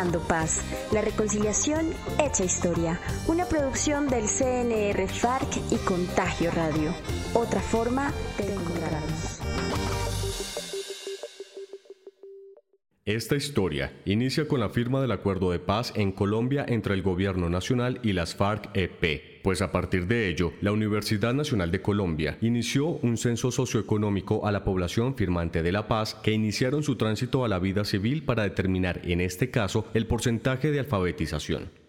Paz, la reconciliación hecha historia, una producción del CNR FARC y Contagio Radio. Otra forma de Esta historia inicia con la firma del acuerdo de paz en Colombia entre el gobierno nacional y las FARC-EP, pues a partir de ello, la Universidad Nacional de Colombia inició un censo socioeconómico a la población firmante de la paz que iniciaron su tránsito a la vida civil para determinar, en este caso, el porcentaje de alfabetización.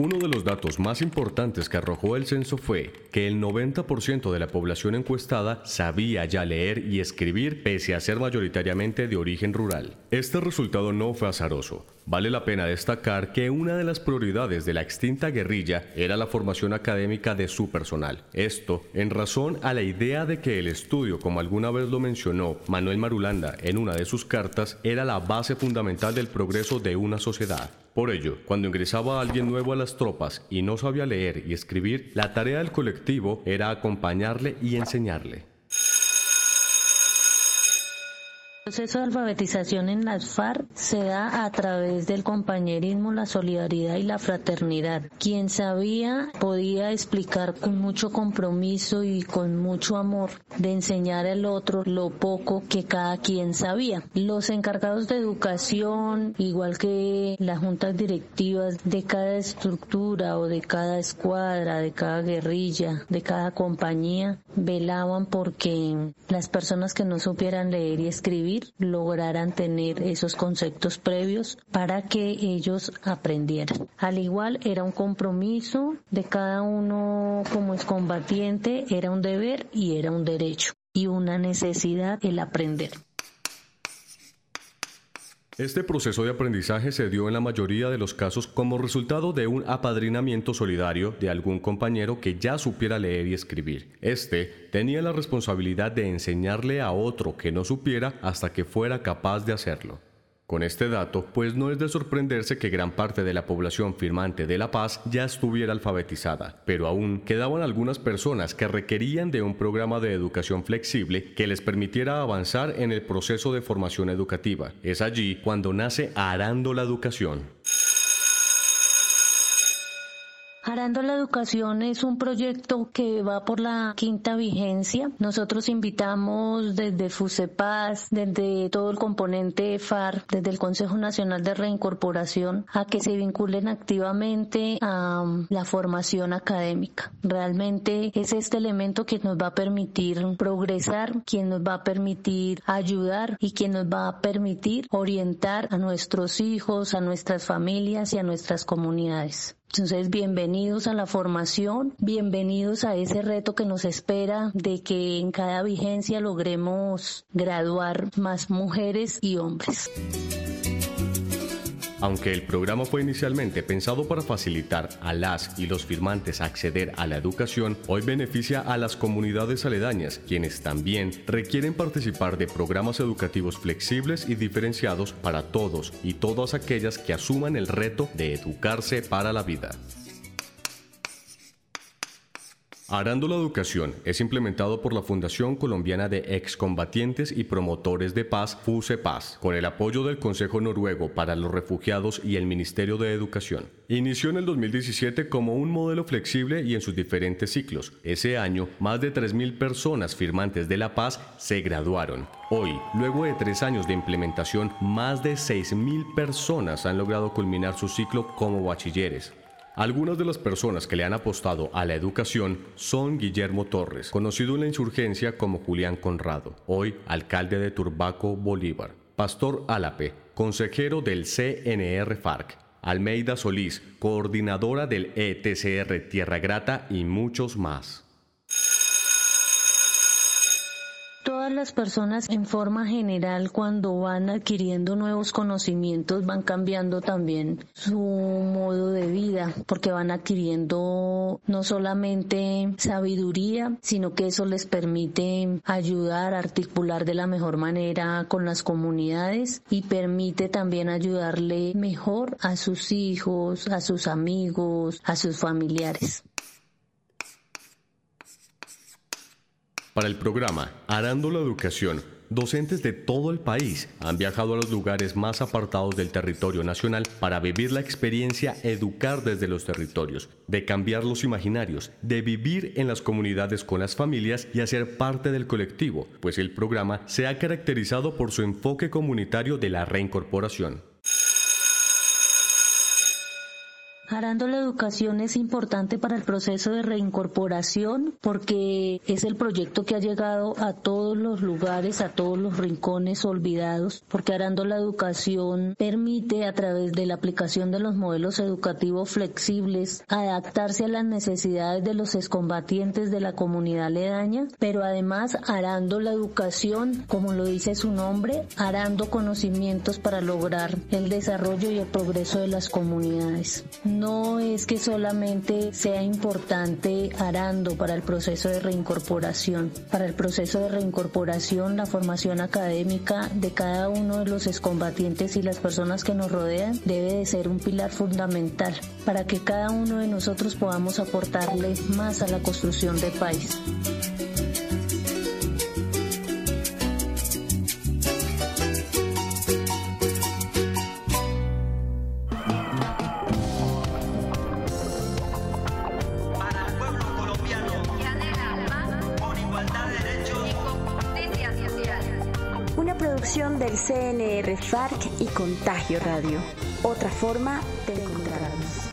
Uno de los datos más importantes que arrojó el censo fue que el 90% de la población encuestada sabía ya leer y escribir pese a ser mayoritariamente de origen rural. Este resultado no fue azaroso. Vale la pena destacar que una de las prioridades de la extinta guerrilla era la formación académica de su personal. Esto en razón a la idea de que el estudio, como alguna vez lo mencionó Manuel Marulanda en una de sus cartas, era la base fundamental del progreso de una sociedad. Por ello, cuando ingresaba alguien nuevo a las tropas y no sabía leer y escribir, la tarea del colectivo era acompañarle y enseñarle. El proceso de alfabetización en las FARC se da a través del compañerismo, la solidaridad y la fraternidad. Quien sabía podía explicar con mucho compromiso y con mucho amor de enseñar al otro lo poco que cada quien sabía. Los encargados de educación, igual que las juntas directivas de cada estructura o de cada escuadra, de cada guerrilla, de cada compañía, velaban porque las personas que no supieran leer y escribir lograran tener esos conceptos previos para que ellos aprendieran. Al igual era un compromiso de cada uno como es combatiente, era un deber y era un derecho y una necesidad el aprender. Este proceso de aprendizaje se dio en la mayoría de los casos como resultado de un apadrinamiento solidario de algún compañero que ya supiera leer y escribir. Este tenía la responsabilidad de enseñarle a otro que no supiera hasta que fuera capaz de hacerlo. Con este dato, pues no es de sorprenderse que gran parte de la población firmante de la paz ya estuviera alfabetizada, pero aún quedaban algunas personas que requerían de un programa de educación flexible que les permitiera avanzar en el proceso de formación educativa. Es allí cuando nace Arando la Educación. Arando la Educación es un proyecto que va por la quinta vigencia. Nosotros invitamos desde FUSEPAS, desde todo el componente FAR, desde el Consejo Nacional de Reincorporación, a que se vinculen activamente a um, la formación académica. Realmente es este elemento que nos va a permitir progresar, quien nos va a permitir ayudar y quien nos va a permitir orientar a nuestros hijos, a nuestras familias y a nuestras comunidades. Entonces, bienvenidos a la formación, bienvenidos a ese reto que nos espera de que en cada vigencia logremos graduar más mujeres y hombres. Aunque el programa fue inicialmente pensado para facilitar a las y los firmantes acceder a la educación, hoy beneficia a las comunidades aledañas, quienes también requieren participar de programas educativos flexibles y diferenciados para todos y todas aquellas que asuman el reto de educarse para la vida. Arando la Educación es implementado por la Fundación Colombiana de Excombatientes y Promotores de Paz, FUSE Paz, con el apoyo del Consejo Noruego para los Refugiados y el Ministerio de Educación. Inició en el 2017 como un modelo flexible y en sus diferentes ciclos. Ese año, más de 3.000 personas firmantes de la paz se graduaron. Hoy, luego de tres años de implementación, más de 6.000 personas han logrado culminar su ciclo como bachilleres. Algunas de las personas que le han apostado a la educación son Guillermo Torres, conocido en la insurgencia como Julián Conrado, hoy alcalde de Turbaco, Bolívar, Pastor Álape, consejero del CNR FARC, Almeida Solís, coordinadora del ETCR Tierra Grata y muchos más. Las personas en forma general cuando van adquiriendo nuevos conocimientos van cambiando también su modo de vida porque van adquiriendo no solamente sabiduría sino que eso les permite ayudar a articular de la mejor manera con las comunidades y permite también ayudarle mejor a sus hijos, a sus amigos, a sus familiares. Para el programa Arando la Educación, docentes de todo el país han viajado a los lugares más apartados del territorio nacional para vivir la experiencia educar desde los territorios, de cambiar los imaginarios, de vivir en las comunidades con las familias y hacer parte del colectivo, pues el programa se ha caracterizado por su enfoque comunitario de la reincorporación. Arando la educación es importante para el proceso de reincorporación porque es el proyecto que ha llegado a todos los lugares, a todos los rincones olvidados, porque Arando la educación permite a través de la aplicación de los modelos educativos flexibles adaptarse a las necesidades de los excombatientes de la comunidad aledaña, pero además Arando la educación, como lo dice su nombre, arando conocimientos para lograr el desarrollo y el progreso de las comunidades no es que solamente sea importante Arando para el proceso de reincorporación. Para el proceso de reincorporación, la formación académica de cada uno de los excombatientes y las personas que nos rodean debe de ser un pilar fundamental para que cada uno de nosotros podamos aportarle más a la construcción del país. Del CNR FARC y Contagio Radio. Otra forma de encontrarnos.